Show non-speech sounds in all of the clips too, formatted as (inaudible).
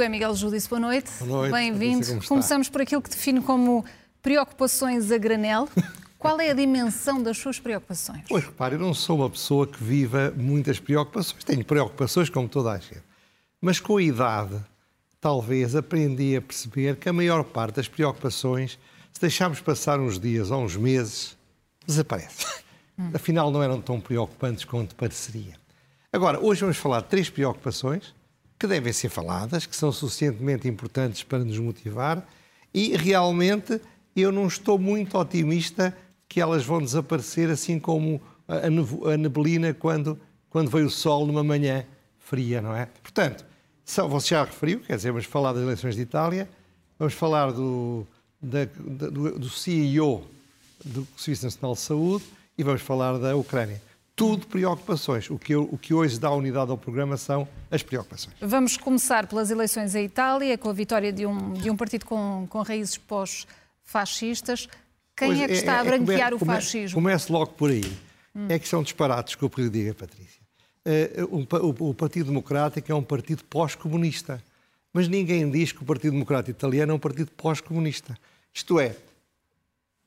José Miguel Judice, boa noite. Boa noite. Bem-vindo. Começamos por aquilo que define como preocupações a granel. (laughs) Qual é a dimensão das suas preocupações? Pois, repare, eu não sou uma pessoa que viva muitas preocupações. Tenho preocupações como toda a gente. Mas com a idade, talvez aprendi a perceber que a maior parte das preocupações, se deixarmos passar uns dias ou uns meses, desaparece. Hum. Afinal, não eram tão preocupantes quanto pareceria. Agora, hoje vamos falar de três preocupações que devem ser faladas, que são suficientemente importantes para nos motivar e realmente eu não estou muito otimista que elas vão desaparecer assim como a neblina quando, quando veio o sol numa manhã fria, não é? Portanto, só, você já referiu, quer dizer, vamos falar das eleições de Itália, vamos falar do, da, do, do CEO do Serviço Nacional de Saúde e vamos falar da Ucrânia tudo preocupações. O que, o que hoje dá unidade ao programa são as preocupações. Vamos começar pelas eleições em Itália, com a vitória de um, de um partido com, com raízes pós-fascistas. Quem pois é que está é, a é branquear é, o fascismo? Comece logo por aí. Hum. É que são disparates, que eu lhe diga, Patrícia. Uh, o, o, Partido Democrático é um partido pós-comunista. Mas ninguém diz que o Partido Democrático Italiano é um partido pós-comunista. Isto é,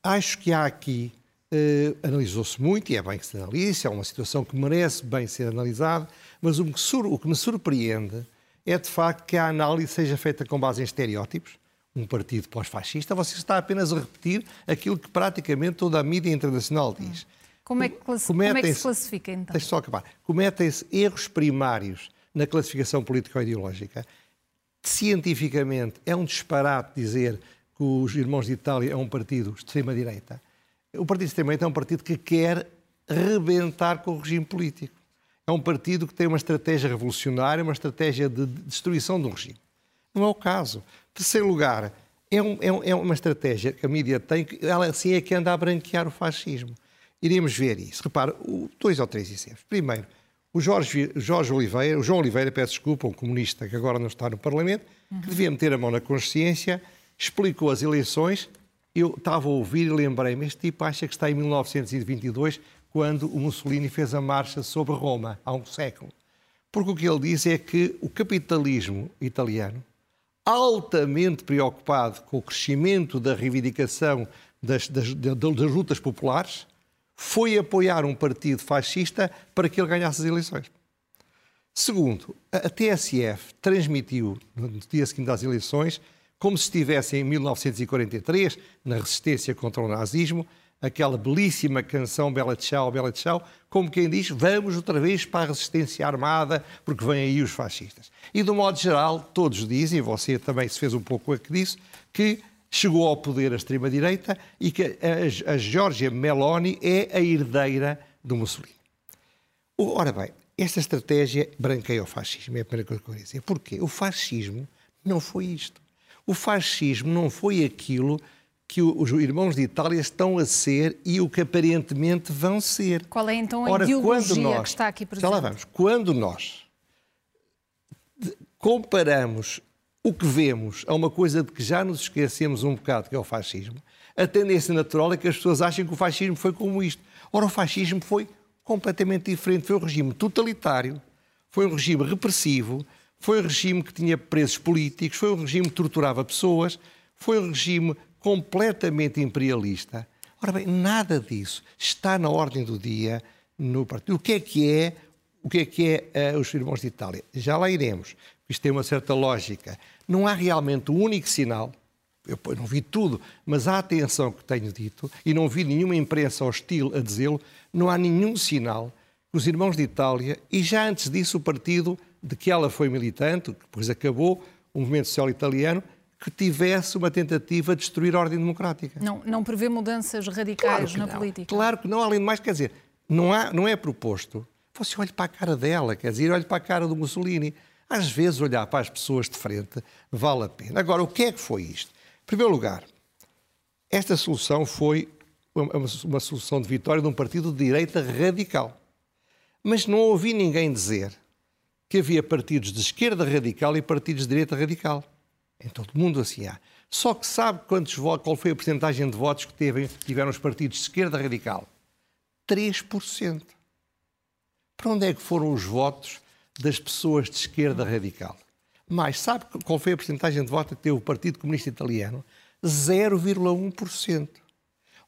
acho que há aqui, uh, analisou-se muito, e é bem que se analise, é uma situação que merece bem ser analisada, mas o que, o que me surpreende é de facto que a análise seja feita com base em estereótipos, um partido pós-fascista, você está apenas a repetir aquilo que praticamente toda a mídia internacional diz. Como é que, class... como é que se classifica, então? Deixa só acabar. Cometem-se erros primários na classificação político-ideológica. Cientificamente, é um disparate dizer que os Irmãos de Itália é um partido de extrema-direita. O partido de extrema-direita é um partido que quer rebentar com o regime político. É um partido que tem uma estratégia revolucionária, uma estratégia de destruição do regime. Não é o caso. Terceiro lugar, é, um, é, é, uma estratégia que a mídia tem, ela assim é que anda a branquear o fascismo. Iremos ver isso. Repara, dois ou três exemplos. Primeiro, o Jorge, Jorge Oliveira, o João Oliveira, peço desculpa, um comunista que agora não está no Parlamento, que devia meter a mão na consciência, explicou as eleições. Eu estava a ouvir e lembrei-me, este tipo acha que está em 1922, quando o Mussolini fez a marcha sobre Roma, há um século. Porque o que ele diz é que o capitalismo italiano altamente preocupado com o crescimento da reivindicação das, das, das, lutas populares, foi apoiar um partido fascista para que ele ganhasse as eleições. Segundo, a TSF transmitiu, no dia seguinte às eleições, como se estivesse em 1943, na resistência contra o nazismo, aquela belíssima canção Bela Tchau, Bela Tchau, como quem diz, vamos outra vez para a resistência armada, porque vêm aí os fascistas. E, do modo geral, todos dizem, e você também se fez um pouco a que disse, que chegou ao poder a extrema-direita e que a, a Giorgia Meloni é a herdeira do Mussolini. Ora bem, esta estratégia branqueia o fascismo, é a primeira coisa que eu queria dizer. Porquê? O fascismo não foi isto. O fascismo não foi aquilo que os irmãos de Itália estão a ser e o que aparentemente vão ser. Qual é então a Ora, ideologia nós, que está aqui presente? Já lá vamos. Quando nós comparamos o que vemos a uma coisa de que já nos esquecemos um bocado, que é o fascismo, a tendência natural é que as pessoas achem que o fascismo foi como isto. Ora, o fascismo foi completamente diferente. Foi um regime totalitário, foi um regime repressivo, foi um regime que tinha presos políticos, foi um regime que torturava pessoas, foi um regime completamente imperialista. Ora bem, nada disso está na ordem do dia no partido. O que é que é, o que é, que é uh, os irmãos de Itália? Já lá iremos. Isto tem uma certa lógica. Não há realmente um único sinal, eu não vi tudo, mas a atenção que tenho dito, e não vi nenhuma imprensa hostil a dizê-lo, não há nenhum sinal que os irmãos de Itália, e já antes disso o partido de que ela foi militante, que depois acabou, o movimento social italiano, que tivesse uma tentativa de destruir a ordem democrática. Não, não prevê mudanças radicais claro na não. política? Claro que não, além de mais, quer dizer, não, há, não é proposto. Você olhe para a cara dela, quer dizer, olhe para a cara do Mussolini. Às vezes, olhar para as pessoas de frente vale a pena. Agora, o que é que foi isto? Em primeiro lugar, esta solução foi uma solução de vitória de um partido de direita radical. Mas não ouvi ninguém dizer que havia partidos de esquerda radical e partidos de direita radical. Em todo o mundo assim há. Só que sabe quantos votos, qual foi a porcentagem de votos que teve, tiveram os partidos de esquerda radical? 3%. Para onde é que foram os votos das pessoas de esquerda radical? Mas sabe qual foi a porcentagem de voto que teve o Partido Comunista Italiano? 0,1%.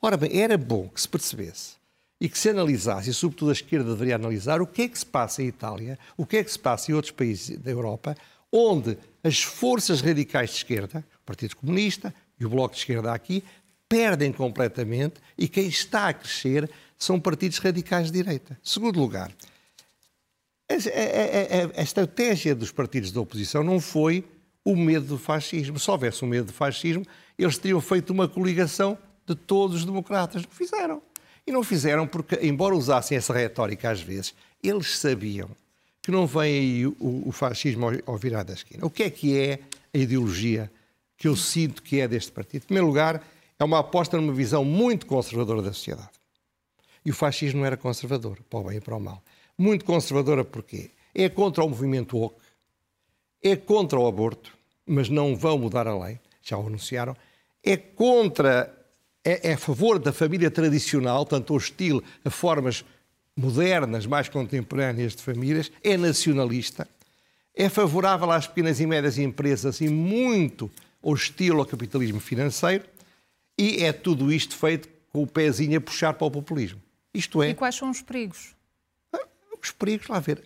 Ora bem, era bom que se percebesse e que se analisasse, e sobretudo a esquerda deveria analisar, o que é que se passa em Itália, o que é que se passa em outros países da Europa, onde as forças radicais de esquerda, o Partido Comunista e o Bloco de Esquerda aqui, perdem completamente e quem está a crescer são partidos radicais de direita. Segundo lugar, a, a, a, a estratégia dos partidos da oposição não foi o medo do fascismo. Se houvesse um medo do fascismo, eles teriam feito uma coligação de todos os democratas. Não fizeram. E não fizeram porque, embora usassem essa retórica às vezes, eles sabiam que não vem aí o, o fascismo ao virar da esquina. O que é que é a ideologia que eu sinto que é deste partido? Em primeiro lugar, é uma aposta numa visão muito conservadora da sociedade. E o fascismo era conservador, para o bem e para o mal. Muito conservadora porquê? É contra o movimento woke, é contra o aborto, mas não vão mudar a lei, já o anunciaram, é contra é, é a favor da família tradicional, tanto hostil a formas modernas, mais contemporâneas de famílias, é nacionalista, é favorável às pequenas e médias empresas e muito hostil ao capitalismo financeiro, e é tudo isto feito com o pezinho a puxar para o populismo. Isto é. E quais são os perigos? Ah, os perigos, lá ver.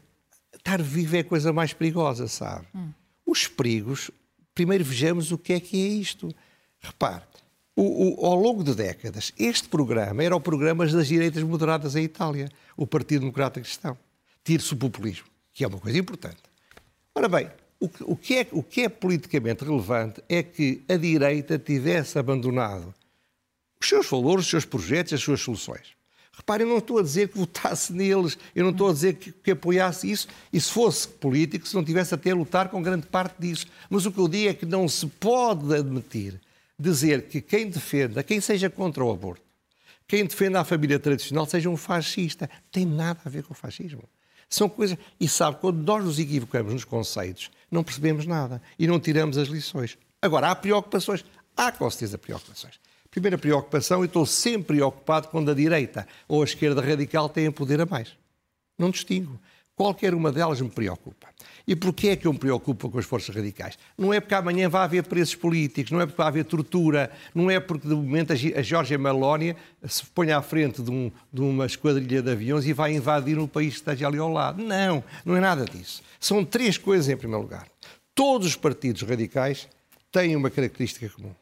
Estar vivo é a coisa mais perigosa, sabe? Hum. Os perigos, primeiro vejamos o que é que é isto. Repare, o, o, ao longo de décadas, este programa era o programa das direitas moderadas em Itália, o Partido Democrata Cristão. Tire-se o populismo, que é uma coisa importante. Ora bem, o, o, que é, o que é politicamente relevante é que a direita tivesse abandonado os seus valores, os seus projetos, as suas soluções. Reparem, eu não estou a dizer que votasse neles, eu não estou a dizer que, que, apoiasse isso, e se fosse político, se não tivesse até a lutar com grande parte disso. Mas o que eu digo é que não se pode admitir dizer que quem defenda, quem seja contra o aborto, quem defenda a família tradicional seja um fascista. Tem nada a ver com o fascismo. São coisas. E sabe, quando nós nos equivocamos nos conceitos, não percebemos nada e não tiramos as lições. Agora, há preocupações. Há com certeza preocupações. Primeira preocupação, eu estou sempre preocupado quando a direita ou a esquerda radical têm poder a mais. Não distingo. Qualquer uma delas me preocupa. E porquê é que eu me preocupo com as forças radicais? Não é porque amanhã vai haver preços políticos, não é porque vai haver tortura, não é porque de momento a Georgia Meloni se põe à frente de, um, de, uma esquadrilha de aviões e vai invadir um país que esteja ali ao lado. Não, não é nada disso. São três coisas em primeiro lugar. Todos os partidos radicais têm uma característica comum.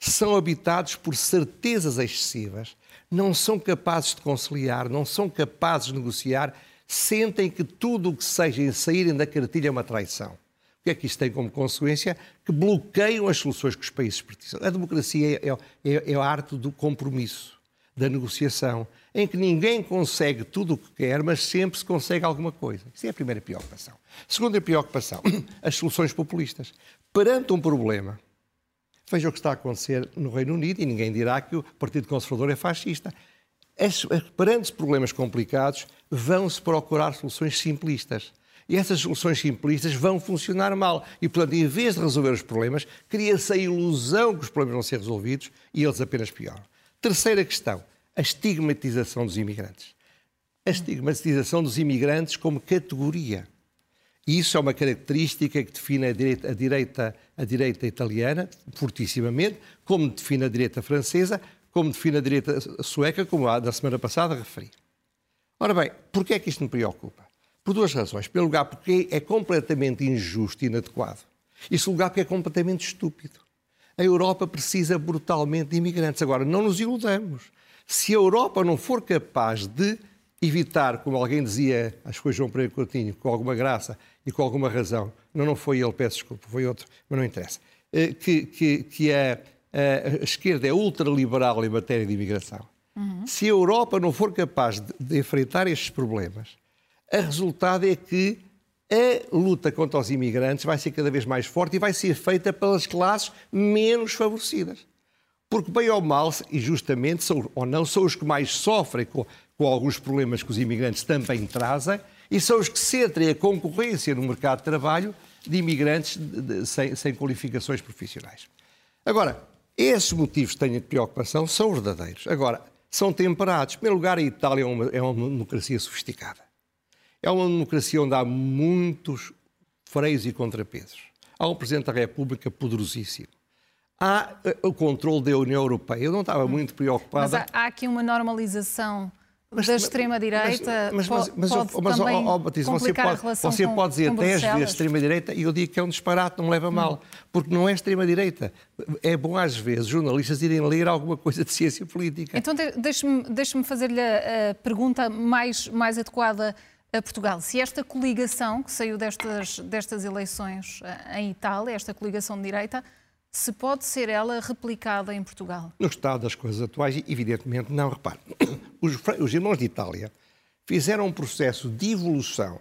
São habitados por certezas excessivas, não são capazes de conciliar, não são capazes de negociar sentem que tudo o que seja em saírem da cartilha é uma traição. O que é que isto tem como consequência? Que bloqueiam as soluções que os países precisam. A democracia é, é, é a arte do compromisso, da negociação, em que ninguém consegue tudo o que quer, mas sempre se consegue alguma coisa. Isso é a primeira preocupação. Segunda preocupação, (clears throat) as soluções populistas. Perante um problema, veja o que está a acontecer no Reino Unido, e ninguém dirá que o Partido Conservador é fascista. As, perante problemas complicados, vão-se procurar soluções simplistas. E essas soluções simplistas vão funcionar mal. E, portanto, em vez de resolver os problemas, cria-se a ilusão que os problemas vão ser resolvidos e eles apenas pioram. Terceira questão, a estigmatização dos imigrantes. A estigmatização dos imigrantes como categoria. E isso é uma característica que define a direita, a direita, a direita italiana, fortissimamente, como define a direita francesa, como define a direita sueca, como a da semana passada referi. Ora bem, porquê é que isto me preocupa? Por duas razões. Pelo lugar, porque é completamente injusto e inadequado. E segundo lugar, porque é completamente estúpido. A Europa precisa brutalmente de imigrantes. Agora, não nos iludamos. Se a Europa não for capaz de evitar, como alguém dizia, acho que foi João Pereira Coutinho, com alguma graça e com alguma razão, não, não foi ele, peço desculpa, foi outro, mas não interessa, eh, que, que, que a a esquerda é ultraliberal em matéria de imigração, uhum. se a Europa não for capaz de, de enfrentar estes problemas, a resultado é que a luta contra os imigrantes vai ser cada vez mais forte e vai ser feita pelas classes menos favorecidas. Porque, bem ou mal, e justamente, são, ou não, são os que mais sofrem com, com alguns problemas que os imigrantes também trazem e são os que sentem a concorrência no mercado de trabalho de imigrantes de, de, sem, sem qualificações profissionais. Agora, esses motivos que tenho de preocupação são verdadeiros. Agora, são temperados. Em primeiro lugar, a Itália é uma, é uma democracia sofisticada. É uma democracia onde há muitos freios e contrapesos. Há um Presidente da República poderosíssimo. Há eh, o controle da União Europeia. Eu não estava muito preocupado. Mas há, há aqui uma normalização mas, da extrema-direita mas, mas, mas, pode mas, também oh, Batista, você pode, você com, pode dizer 10 vezes extrema-direita e eu digo que é um disparate, não me leva mal, porque não é extrema-direita. É bom às vezes jornalistas irem ler alguma coisa de ciência política. Então deixe-me deixe fazer-lhe a, a pergunta mais, mais adequada a Portugal. Se esta coligação que saiu destas, destas eleições eh, em Itália, esta coligação de direita, se pode ser ela replicada em Portugal? No estado das coisas atuais, evidentemente não. Repare, (clears throat) os, os irmãos de Itália fizeram um processo de evolução,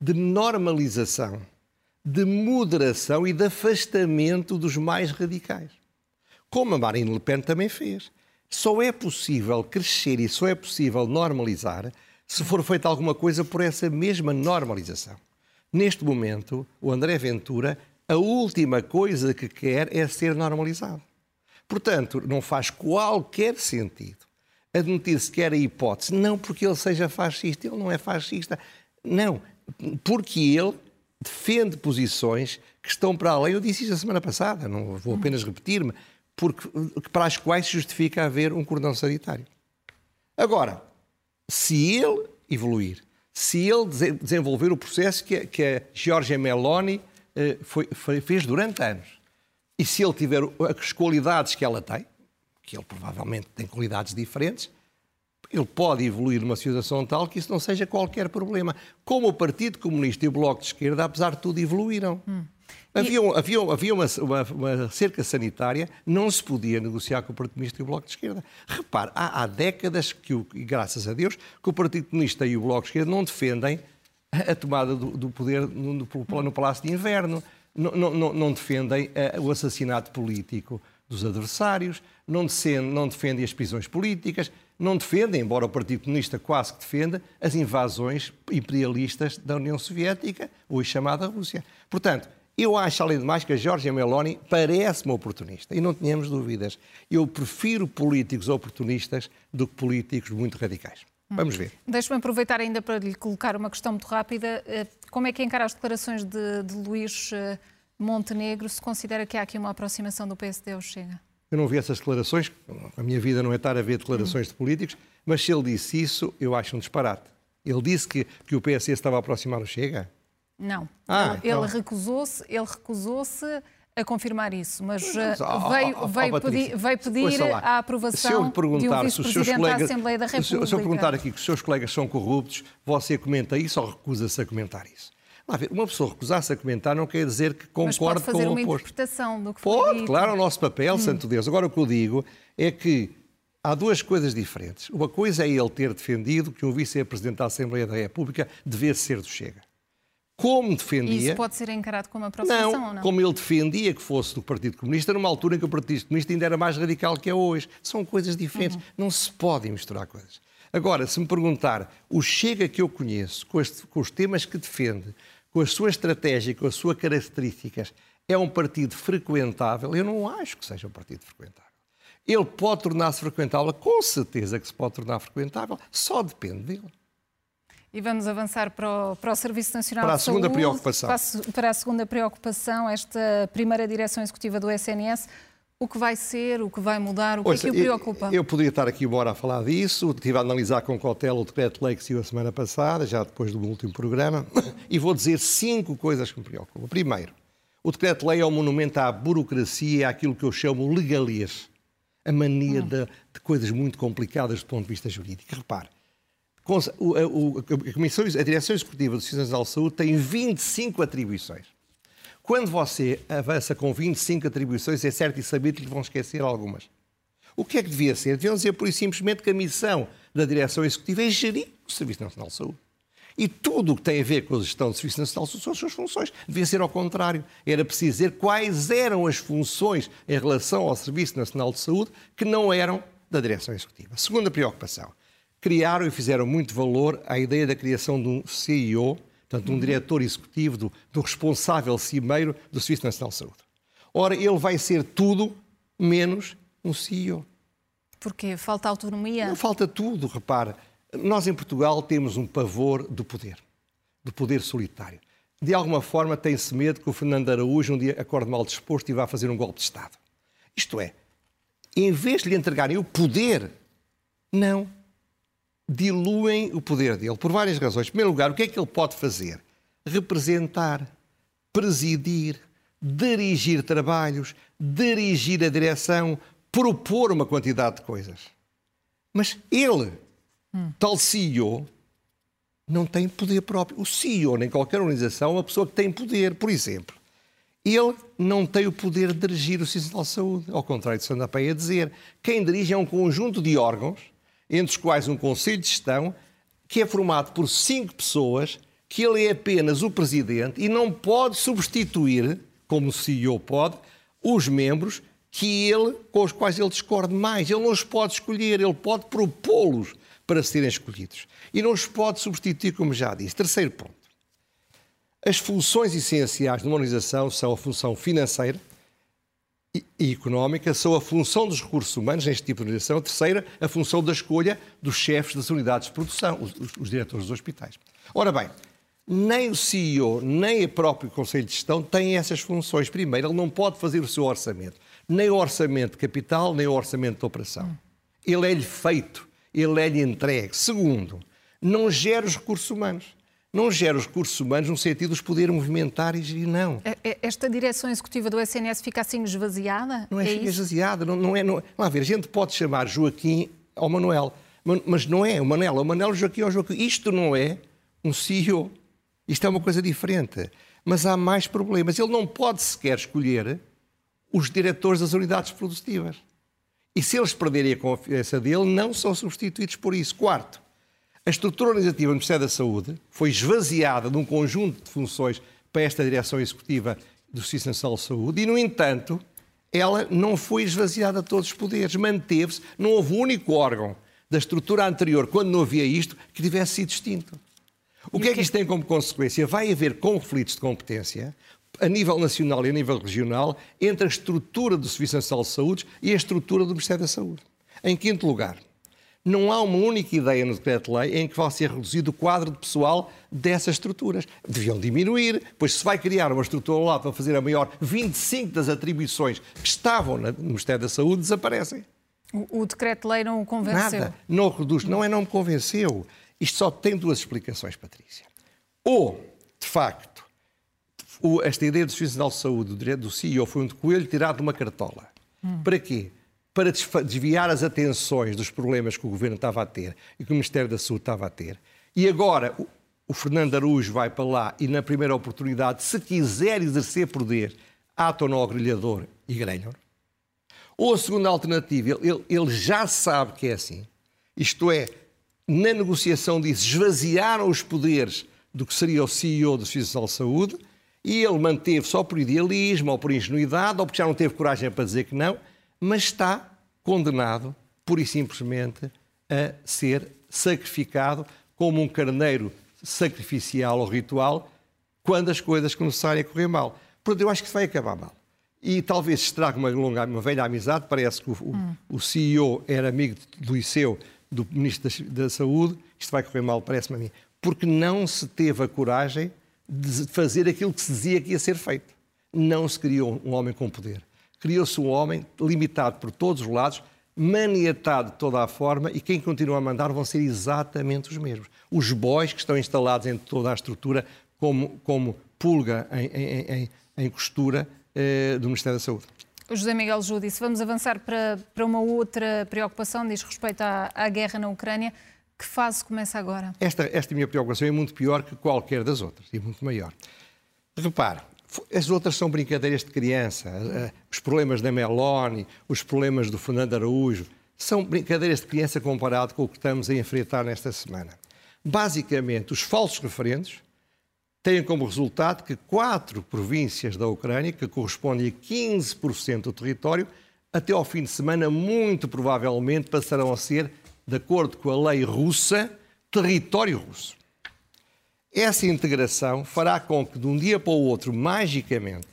de normalização, de moderação e de afastamento dos mais radicais. Como a Marine Le Pen também fez. Só é possível crescer e só é possível normalizar se for feita alguma coisa por essa mesma normalização. Neste momento, o André Ventura a última coisa que quer é ser normalizado. Portanto, não faz qualquer sentido admitir sequer a hipótese, não porque ele seja fascista, ele não é fascista, não, porque ele defende posições que estão para além. Eu disse isso a semana passada, não vou apenas repetir-me, porque para as quais se justifica haver um cordão sanitário. Agora, se ele evoluir, se ele desenvolver o processo que, que a Giorgia Meloni foi, foi, fez durante anos. E se ele tiver as qualidades que ela tem, que ele provavelmente tem qualidades diferentes, ele pode evoluir numa situação tal que isso não seja qualquer problema. Como o Partido Comunista e o Bloco de Esquerda, apesar de tudo, evoluíram. Hum. Havia, havia, havia uma, uma, uma, cerca sanitária, não se podia negociar com o Partido Comunista e o Bloco de Esquerda. Repare, há, há décadas que, e graças a Deus, que o Partido Comunista e o Bloco de Esquerda não defendem a tomada do, do poder no, no, Palácio de Inverno, não, não, não defendem uh, o assassinato político dos adversários, não defendem, não defendem as prisões políticas, não defendem, embora o Partido Comunista quase que defenda, as invasões imperialistas da União Soviética, hoje chamada Rússia. Portanto, eu acho, além de mais, que a Giorgia Meloni parece-me oportunista. E não tenhamos dúvidas. Eu prefiro políticos oportunistas do que políticos muito radicais. Vamos ver. Deixe-me aproveitar ainda para lhe colocar uma questão muito rápida. Eh, como é que encara as declarações de, de Luís eh, Montenegro? Se considera que há aqui uma aproximação do PSD ao Chega? Eu não vi essas declarações, a minha vida não é estar a ver declarações hum. de políticos, mas se ele disse isso, eu acho um disparate. Ele disse que, que o PSD estava a aproximar o Chega? Não. Ah, ele, então... ele recusou-se, ele recusou-se a confirmar isso, mas uh, veio, veio, pedir, veio pedir a aprovação se eu perguntar de um vice-presidente da Assembleia da República. Se eu perguntar aqui que os seus colegas são corruptos, você comenta isso ou recusa-se a comentar isso? Uma pessoa recusar-se a comentar não quer dizer que concorde com o oposto. Mas pode fazer uma interpretação do que foi Pode, dito. claro, é o nosso papel, hum. santo Deus. Agora, o que eu digo é que há duas coisas diferentes. Uma coisa é ele ter defendido que um vice-presidente da Assembleia da República devesse ser do Chega como defendia. Isso pode ser encarado como aproximação não, ou não? Como ele defendia que fosse do Partido Comunista, numa altura em que o Partido Comunista ainda era mais radical que é hoje. São coisas diferentes. Uhum. Não se podem misturar coisas. Agora, se me perguntar, o Chega que eu conheço, com, este, com os temas que defende, com a sua estratégia, com as suas características, é um partido frequentável? Eu não acho que seja um partido frequentável. Ele pode tornar-se frequentável? Com certeza que se pode tornar frequentável, só depende dele. E vamos avançar para o, para o Serviço Nacional para a segunda Saúde, preocupação. Para a, para a segunda preocupação, esta primeira direção executiva do SNS. O que vai ser, o que vai mudar, o que Ouça, é que o preocupa? Eu, eu poderia estar aqui uma hora a falar disso, estive a analisar com cautela o decreto-lei que saiu a semana passada, já depois do último programa, (coughs) e vou dizer cinco coisas que me preocupam. Primeiro, o decreto-lei é um monumento à burocracia àquilo que eu chamo legalês, a mania hum. de, de coisas muito complicadas do ponto de vista jurídico. Repare, a, Comissão, a Direção Executiva do Sistema Nacional de Saúde tem 25 atribuições. Quando você avança com 25 atribuições, é certo e sabido que lhe vão esquecer algumas. O que é que devia ser? Deviam dizer, por simplesmente, que a missão da Direção Executiva é gerir o Serviço Nacional de Saúde. E tudo o que tem a ver com a gestão do Serviço Nacional de Saúde são as suas funções. Devia ser ao contrário. Era preciso dizer quais eram as funções em relação ao Serviço Nacional de Saúde que não eram da Direção Executiva. Segunda preocupação criaram e fizeram muito valor à ideia da criação de um CEO, portanto, um diretor executivo, do, do responsável cimeiro do Serviço Nacional de Saúde. Ora, ele vai ser tudo menos um CEO. Porquê? Falta autonomia? Não falta tudo, repara. Nós em Portugal temos um pavor do poder, do poder solitário. de alguma forma tem-se medo que o Fernando Araújo um dia acorde mal disposto e vá fazer um golpe de Estado. Isto é, em vez de lhe entregarem o poder, não. Diluem o poder dele por várias razões. Em primeiro lugar, o que é que ele pode fazer? Representar, presidir, dirigir trabalhos, dirigir a direção, propor uma quantidade de coisas. Mas ele, hum. tal CEO, não tem poder próprio. O CEO, em qualquer organização, é uma pessoa que tem poder. Por exemplo, ele não tem o poder de dirigir o Sistema de Saúde, ao contrário de Sandra Peia dizer. Quem dirige é um conjunto de órgãos, entre os quais um Conselho de Gestão, que é formado por cinco pessoas, que ele é apenas o presidente e não pode substituir, como o CEO pode, os membros que ele, com os quais ele discorde mais. Ele não os pode escolher, ele pode propô-los para serem escolhidos. E não os pode substituir, como já disse. Terceiro ponto. As funções essenciais de uma organização são a função financeira e económica, são a função dos recursos humanos neste tipo de organização. Terceira, a função da escolha dos chefes das unidades de produção, os, os, os diretores dos hospitais. Ora bem, nem o CEO, nem o próprio Conselho de Gestão têm essas funções. Primeiro, ele não pode fazer o seu orçamento. Nem o orçamento de capital, nem o orçamento de operação. Ele é-lhe feito ele é-lhe entregue. Segundo, não gera os recursos humanos. Não gera os recursos humanos no sentido dos poder movimentar e gerir, não. É, é, esta direção executiva do SNS fica assim esvaziada? Não é, é fica esvaziada. Não, não é, não... Vamos ver, a gente pode chamar Joaquim ao Manuel, mas não é o Manuel, é o Manuel Joaquim ao Joaquim. Isto não é um CEO. Isto é uma coisa diferente. Mas há mais problemas. Ele não pode sequer escolher os diretores das unidades produtivas. E se eles perderem a confiança dele, não são substituídos por isso. Quarto, a estrutura organizativa do Ministério da Saúde foi esvaziada de um conjunto de funções para esta direção executiva do Sistema Nacional de Saúde e, no entanto, ela não foi esvaziada de todos os poderes, manteve-se, não houve um único órgão da estrutura anterior, quando não havia isto, que tivesse sido extinto. O que é que isto tem como consequência? Vai haver conflitos de competência, a nível nacional e a nível regional entre a estrutura do Serviço Nacional de Saúde e a estrutura do Ministério da Saúde. Em quinto lugar, não há uma única ideia no decreto-lei em que vai ser reduzido o quadro de pessoal dessas estruturas. Deviam diminuir, pois se vai criar uma estrutura lado para fazer a maior, 25 das atribuições que estavam no Ministério da Saúde desaparecem. O, o decreto-lei não o convenceu? Nada, não reduz, não é não me convenceu. Isto só tem duas explicações, Patrícia. Ou, de facto, o, esta ideia do Serviço Nacional de Saúde, do CEO, foi um coelho tirado de uma cartola. Hum. Para quê? Para desviar as atenções dos problemas que o Governo estava a ter e que o Ministério da Saúde estava a ter. E agora o, Fernando Araújo vai para lá e, na primeira oportunidade, se quiser exercer poder, ato no grelhador e grelham. Ou a segunda alternativa, ele, ele já sabe que é assim. Isto é, na negociação disse, esvaziaram os poderes do que seria o CEO do Serviço de Saúde e ele manteve só por idealismo ou por ingenuidade ou porque já não teve coragem para dizer que não, mas está condenado, pura e simplesmente, a ser sacrificado como um carneiro sacrificial ou ritual quando as coisas começarem a correr mal. Portanto, eu acho que isso vai acabar mal. E talvez estrague uma, longa, uma velha amizade. Parece que o, hum. o CEO era amigo do Liceu, do Ministro da, da Saúde. Isto vai correr mal, parece-me a mim. Porque não se teve a coragem de fazer aquilo que se dizia que ia ser feito. Não se criou um homem com poder. Criou-se um homem limitado por todos os lados, maniatado de toda a forma, e quem continua a mandar vão ser exatamente os mesmos. Os boys que estão instalados em toda a estrutura, como, como pulga em, em, em, em costura eh, do Ministério da Saúde. José Miguel Júdice, vamos avançar para, para uma outra preocupação, diz respeito à, à guerra na Ucrânia. Que fase começa agora? Esta, esta minha preocupação é muito pior que qualquer das outras e muito maior. Repare, as outras são brincadeiras de criança. Eh, os problemas da Meloni, os problemas do Fernando Araújo, são brincadeiras de criança comparado com o que estamos a enfrentar nesta semana. Basicamente, os falsos referendos têm como resultado que quatro províncias da Ucrânia, que correspondem a 15% do território, até ao fim de semana, muito provavelmente passarão a ser de acordo com a lei russa, território russo. Essa integração fará com que, de um dia para o outro, magicamente,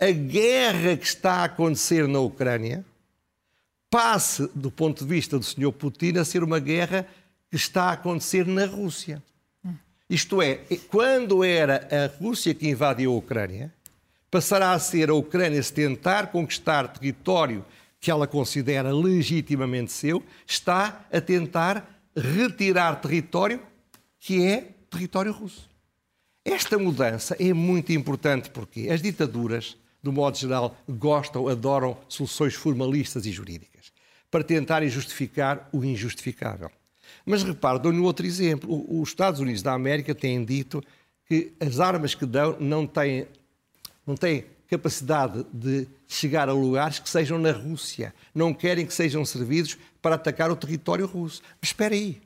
a guerra que está a acontecer na Ucrânia passe, do ponto de vista do Sr. Putin, a ser uma guerra que está a acontecer na Rússia. Isto é, quando era a Rússia que invadiu a Ucrânia, passará a ser a Ucrânia se tentar conquistar território que ela considera legitimamente seu, está a tentar retirar território que é território russo. Esta mudança é muito importante porque as ditaduras, do modo geral, gostam, adoram soluções formalistas e jurídicas para tentarem justificar o injustificável. Mas repare, dou-lhe outro exemplo. Os Estados Unidos da América têm dito que as armas que dão não têm, não têm capacidade de chegar a lugares que sejam na Rússia. Não querem que sejam servidos para atacar o território russo. Mas espera aí.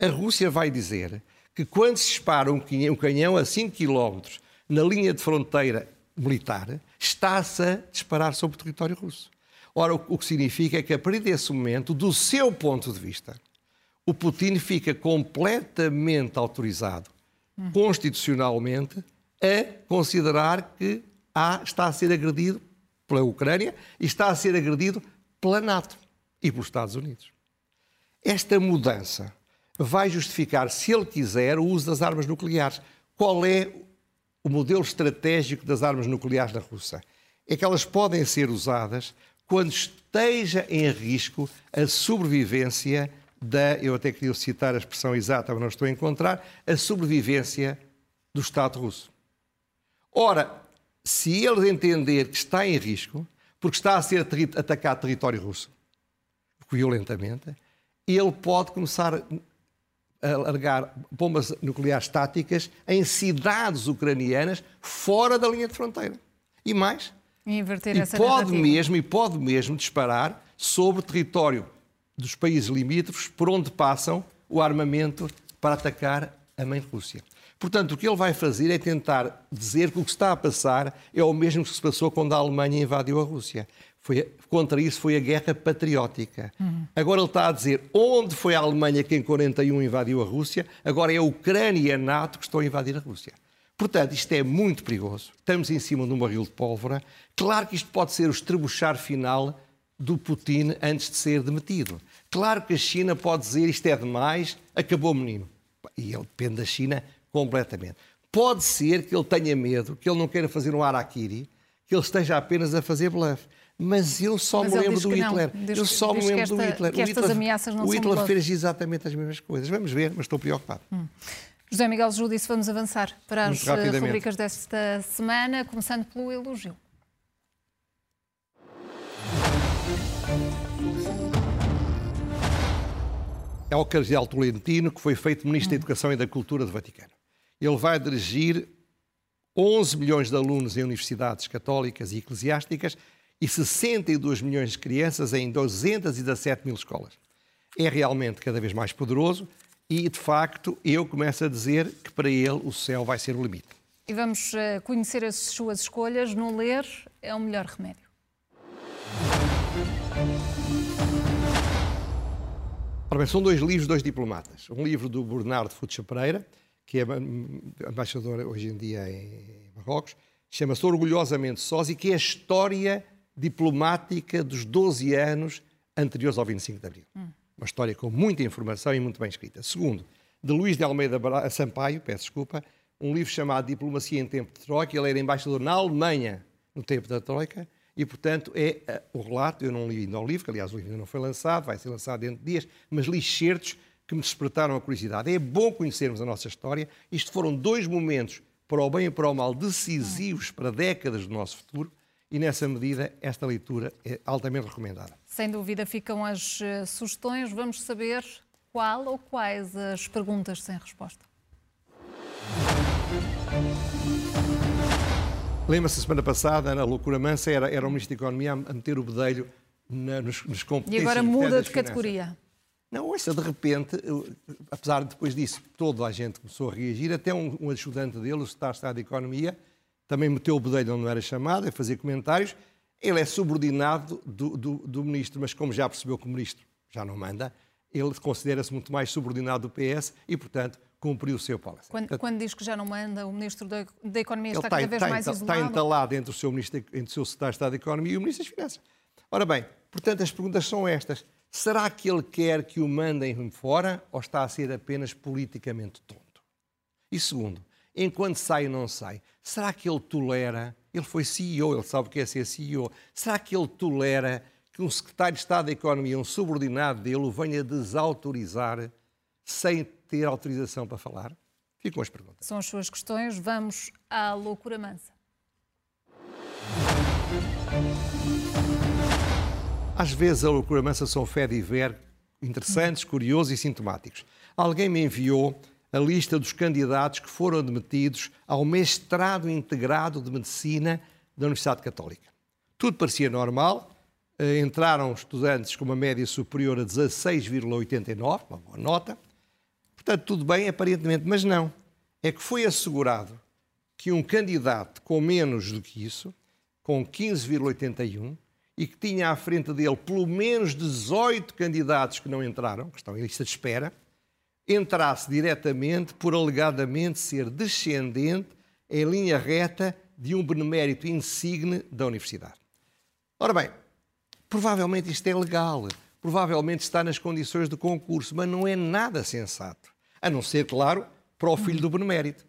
A Rússia vai dizer que quando se dispara um canhão a 5 km na linha de fronteira militar, está-se a disparar sobre o território russo. Ora, o que significa é que, a partir desse momento, do seu ponto de vista, o Putin fica completamente autorizado, constitucionalmente, a considerar que há, está a ser agredido pela Ucrânia e está a ser agredido pela NATO e pelos Estados Unidos. Esta mudança vai justificar, se ele quiser, o uso das armas nucleares. Qual é o modelo estratégico das armas nucleares na Rússia? É que elas podem ser usadas quando esteja em risco a sobrevivência da, eu até queria citar a expressão exata, mas não estou a encontrar, a sobrevivência do Estado russo. Ora, se ele entender que está em risco, porque está a ser atacado território russo, violentamente, ele pode começar largar bombas nucleares táticas em cidades ucranianas fora da linha de fronteira. E mais. E, inverter e essa pode mesmo e pode mesmo disparar sobre o território dos países limítrofes por onde passam o armamento para atacar a mãe Rússia. Portanto, o que ele vai fazer é tentar dizer que o que está a passar é o mesmo que se passou quando a Alemanha invadiu a Rússia. Foi, contra isso foi a guerra patriótica. Uhum. Agora ele está a dizer onde foi a Alemanha que em 41 invadiu a Rússia, agora é a Ucrânia e a NATO que estão a invadir a Rússia. Portanto, isto é muito perigoso. Estamos em cima de um barril de pólvora. Claro que isto pode ser o estrebuchar final do Putin antes de ser demitido. Claro que a China pode dizer isto é demais, acabou o menino. E ele depende da China completamente. Pode ser que ele tenha medo, que ele não queira fazer um harakiri, que ele esteja apenas a fazer bluff. Mas eu só Mas me lembro do Hitler. Eu só me lembro esta, do Hitler. Que estas o Hitler, ameaças não o Hitler são fez exatamente as mesmas coisas. Vamos ver, mas estou preocupado. Hum. José Miguel Júdice, vamos avançar para as eh, rubricas desta semana, começando pelo elogio. É o Cardeal Tolentino, que foi feito Ministro da Educação e da Cultura do Vaticano. Ele vai dirigir 11 milhões de alunos em universidades católicas e eclesiásticas e 62 milhões de crianças em 217 mil escolas. É realmente cada vez mais poderoso e, de facto, eu começo a dizer que para ele o céu vai ser o limite. E vamos eh, conhecer as suas escolhas. No ler é o melhor remédio. Ora bem, são dois livros, dois diplomatas. Um livro do Bernardo Futsa Pereira, que é embaixador hoje em dia em Marrocos, chama-se Orgulhosamente Sós e que é a história diplomática dos 12 anos anteriores ao 25 de Abril. Hum. Uma história com muita informação e muito bem escrita. Segundo, de Luís de Almeida Sampaio, peço desculpa, um livro chamado Diplomacia em Tempo de Troika. Ele era embaixador na Alemanha no tempo da Troika e, portanto, é uh, o relato, eu não li ainda o livro, que aliás o livro ainda não foi lançado, vai ser lançado dentro de dias, mas li certos que me despertaram a curiosidade. É bom conhecermos a nossa história. Isto foram dois momentos, para o bem e para o mal, decisivos para décadas do nosso futuro, e nessa medida esta leitura é altamente recomendada. Sem dúvida ficam as uh, sugestões. Vamos saber qual ou quais as perguntas sem resposta. Lembra-se, semana passada, na loucura mansa, era, era o Ministro da Economia a meter o bedelho na, nos, nos competências. E agora muda de categoria. Não, ouça, de repente, apesar de depois disso toda a gente começou a reagir, até um, um ajudante dele, o Estado de Economia, também meteu o bedelho onde não era chamado, a fazer comentários. Ele é subordinado do, do, do ministro, mas como já percebeu que o ministro já não manda, ele considera-se muito mais subordinado do PS e, portanto, cumpriu o seu policy. Quando, quando diz que já não manda, o Ministro da, da Economia está, está cada vez está, mais está, isolado? Está entalado entre o seu, ministro, entre o seu Secretário de Estado da Economia e o Ministro das Finanças. Ora bem, portanto, as perguntas são estas. Será que ele quer que o mandem fora ou está a ser apenas politicamente tonto? E segundo, enquanto sai ou não sai, será que ele tolera? Ele foi CEO, ele sabe o que é ser CEO. Será que ele tolera que um secretário de Estado da Economia, um subordinado dele, o venha desautorizar sem ter autorização para falar? Ficam as perguntas. São as suas questões. Vamos à loucura mansa. Às vezes a loucura mansa são fé de ver interessantes, curiosos e sintomáticos. Alguém me enviou a lista dos candidatos que foram admitidos ao mestrado integrado de Medicina da Universidade Católica. Tudo parecia normal, eh, entraram estudantes com uma média superior a 16,89, uma boa nota. Portanto, tudo bem, aparentemente, mas não. É que foi assegurado que um candidato com menos do que isso, com 15,81, e que tinha à frente dele pelo menos 18 candidatos que não entraram, que estão em lista de espera, entrasse diretamente por alegadamente ser descendente em linha reta de um benemérito insigne da universidade. Ora bem, provavelmente isto é legal, provavelmente está nas condições do concurso, mas não é nada sensato. A não ser, claro, para o filho do benemérito.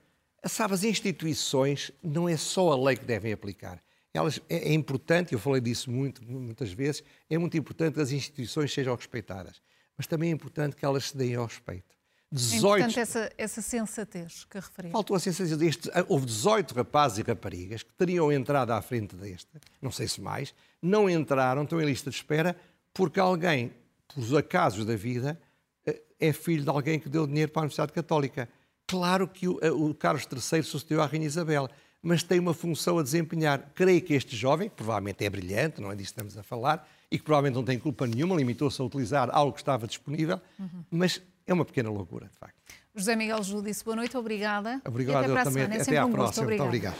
Sabe, as instituições não é só a lei que devem aplicar elas, é, é importante, eu falei disso muito, muitas vezes, é muito importante que as instituições sejam respeitadas, mas também é importante que elas se deem ao respeito. 18... É importante essa, essa sensatez que referi. Faltou a sensatez deste. Ah, houve 18 rapazes e raparigas que teriam entrado à frente deste, não sei se mais, não entraram, estão em lista de espera, porque alguém, por acasos da vida, eh, é filho de alguém que deu dinheiro para a Universidade Católica. Claro que o, eh, o Carlos III sucedeu à Rainha Isabel mas tem uma função a desempenhar. Creio que este jovem, que provavelmente é brilhante, não é disso que estamos a falar, e que provavelmente não tem culpa nenhuma, limitou-se a utilizar algo que estava disponível, uhum. mas é uma pequena loucura, de facto. José Miguel Júdice, boa noite, obrigada. Obrigado, e até eu também. Até à um próxima. Muito obrigado.